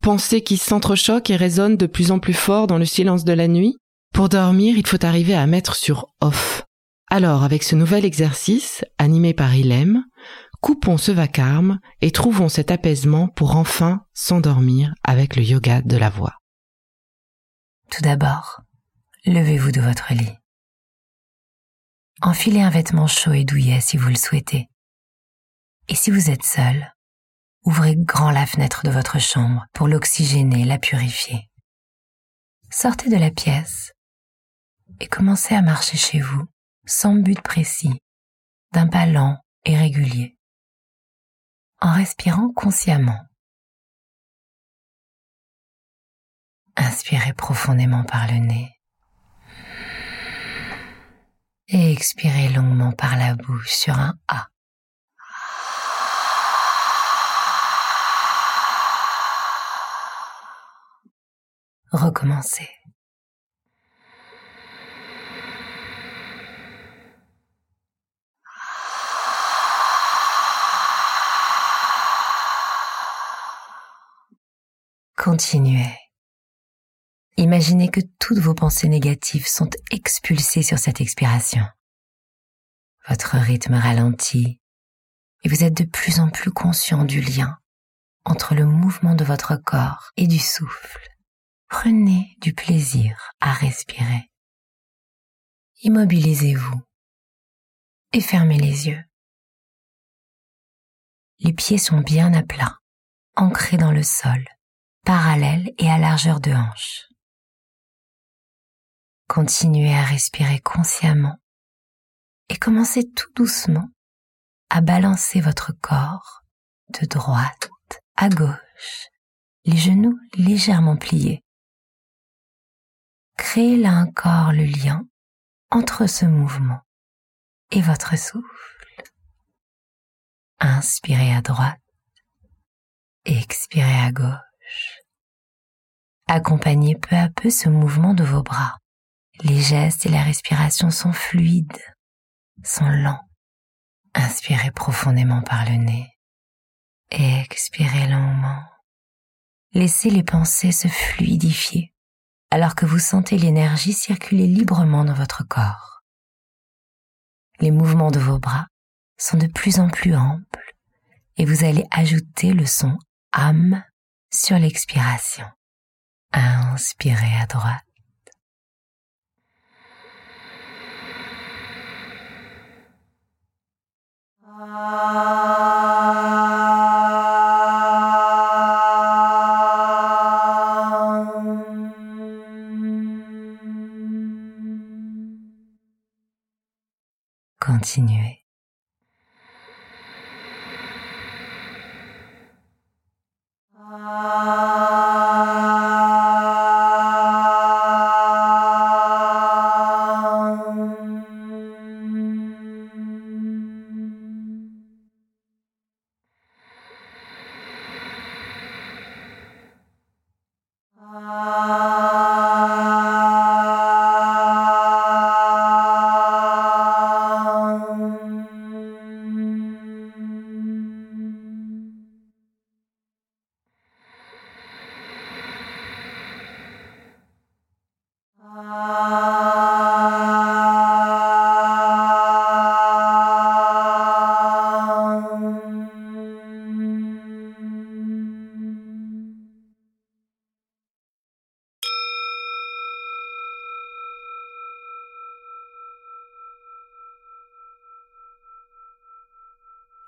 pensées qui s'entrechoquent et résonnent de plus en plus fort dans le silence de la nuit. Pour dormir, il faut arriver à mettre sur off. Alors, avec ce nouvel exercice, animé par Ilem, coupons ce vacarme et trouvons cet apaisement pour enfin s'endormir avec le yoga de la voix. Tout d'abord, levez-vous de votre lit. Enfilez un vêtement chaud et douillet si vous le souhaitez. Et si vous êtes seul, Ouvrez grand la fenêtre de votre chambre pour l'oxygéner, la purifier. Sortez de la pièce et commencez à marcher chez vous sans but précis, d'un pas lent et régulier, en respirant consciemment. Inspirez profondément par le nez et expirez longuement par la bouche sur un A. recommencer. Continuez. Imaginez que toutes vos pensées négatives sont expulsées sur cette expiration. Votre rythme ralentit et vous êtes de plus en plus conscient du lien entre le mouvement de votre corps et du souffle. Prenez du plaisir à respirer. Immobilisez-vous et fermez les yeux. Les pieds sont bien à plat, ancrés dans le sol, parallèles et à largeur de hanche. Continuez à respirer consciemment et commencez tout doucement à balancer votre corps de droite à gauche, les genoux légèrement pliés créez là encore le lien entre ce mouvement et votre souffle. Inspirez à droite expirez à gauche. Accompagnez peu à peu ce mouvement de vos bras. Les gestes et la respiration sont fluides, sont lents. Inspirez profondément par le nez expirez longuement. Laissez les pensées se fluidifier alors que vous sentez l'énergie circuler librement dans votre corps. Les mouvements de vos bras sont de plus en plus amples et vous allez ajouter le son âme sur l'expiration. Inspirez à droite. Continuer.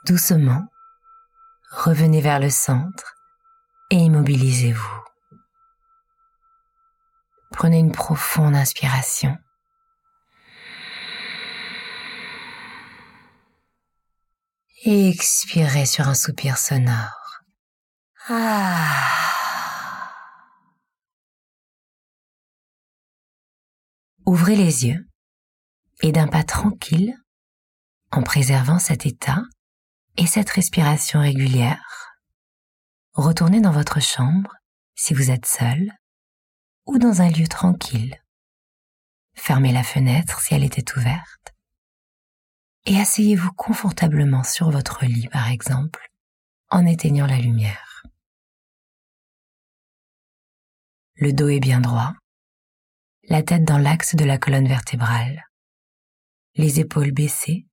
Doucement, revenez vers le centre et immobilisez-vous. Prenez une profonde inspiration. Et expirez sur un soupir sonore. Ah. Ouvrez les yeux et d'un pas tranquille, en préservant cet état et cette respiration régulière, retournez dans votre chambre si vous êtes seul ou dans un lieu tranquille. Fermez la fenêtre si elle était ouverte et asseyez-vous confortablement sur votre lit par exemple en éteignant la lumière. Le dos est bien droit, la tête dans l'axe de la colonne vertébrale, les épaules baissées,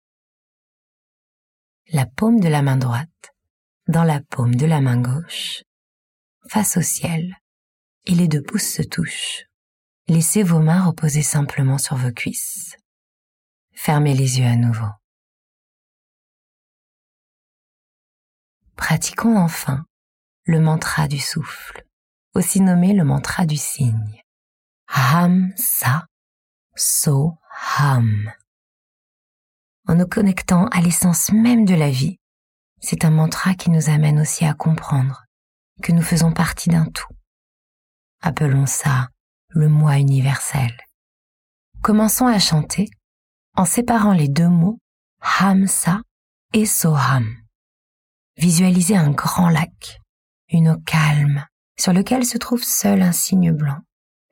la paume de la main droite dans la paume de la main gauche, face au ciel, et les deux pouces se touchent. Laissez vos mains reposer simplement sur vos cuisses. Fermez les yeux à nouveau. Pratiquons enfin le mantra du souffle, aussi nommé le mantra du cygne. Ham sa so ham. En nous connectant à l'essence même de la vie, c'est un mantra qui nous amène aussi à comprendre que nous faisons partie d'un tout. Appelons ça le moi universel. Commençons à chanter en séparant les deux mots Hamsa et Soham. Visualisez un grand lac, une eau calme, sur lequel se trouve seul un cygne blanc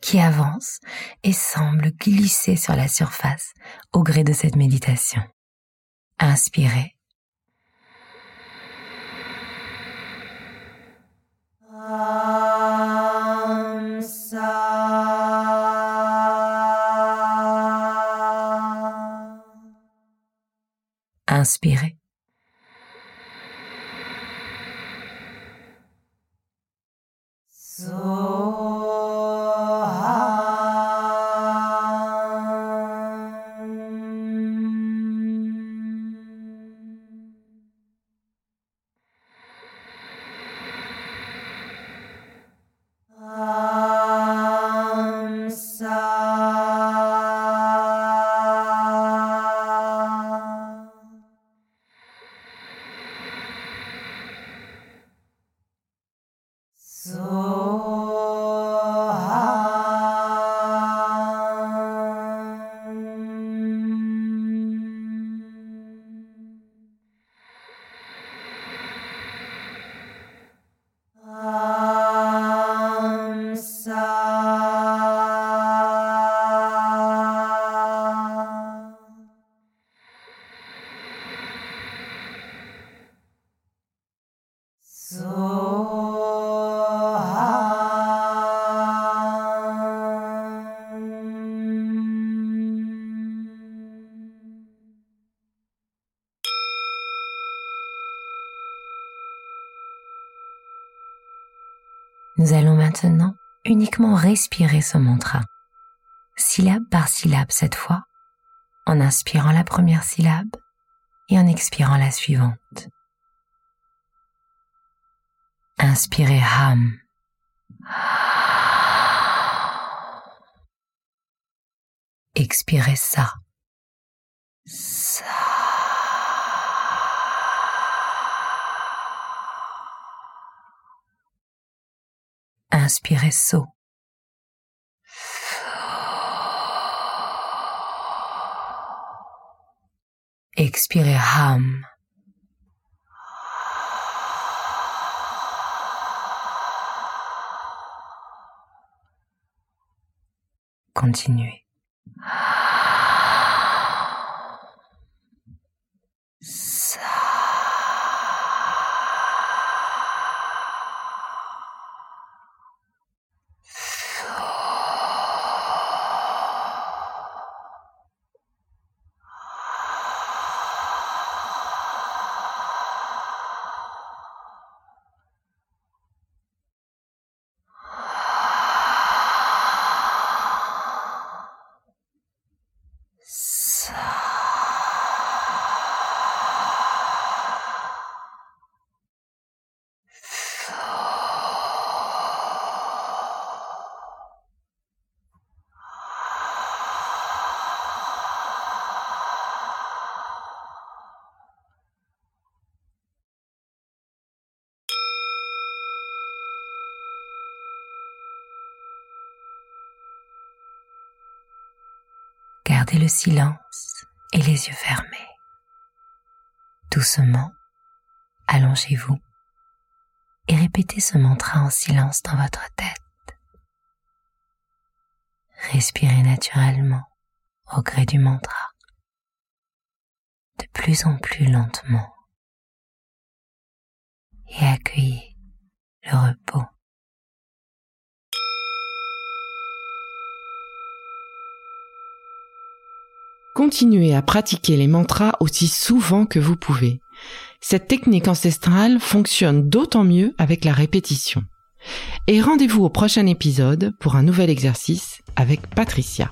qui avance et semble glisser sur la surface au gré de cette méditation. Inspirez. Inspirez. Nous allons maintenant uniquement respirer ce mantra, syllabe par syllabe cette fois, en inspirant la première syllabe et en expirant la suivante. Inspirez Ham. Expirez ça. Inspirez saut. Expirez ham. Continuez. Le silence et les yeux fermés. Doucement, allongez-vous et répétez ce mantra en silence dans votre tête. Respirez naturellement au gré du mantra, de plus en plus lentement, et accueillez le repos. Continuez à pratiquer les mantras aussi souvent que vous pouvez. Cette technique ancestrale fonctionne d'autant mieux avec la répétition. Et rendez-vous au prochain épisode pour un nouvel exercice avec Patricia.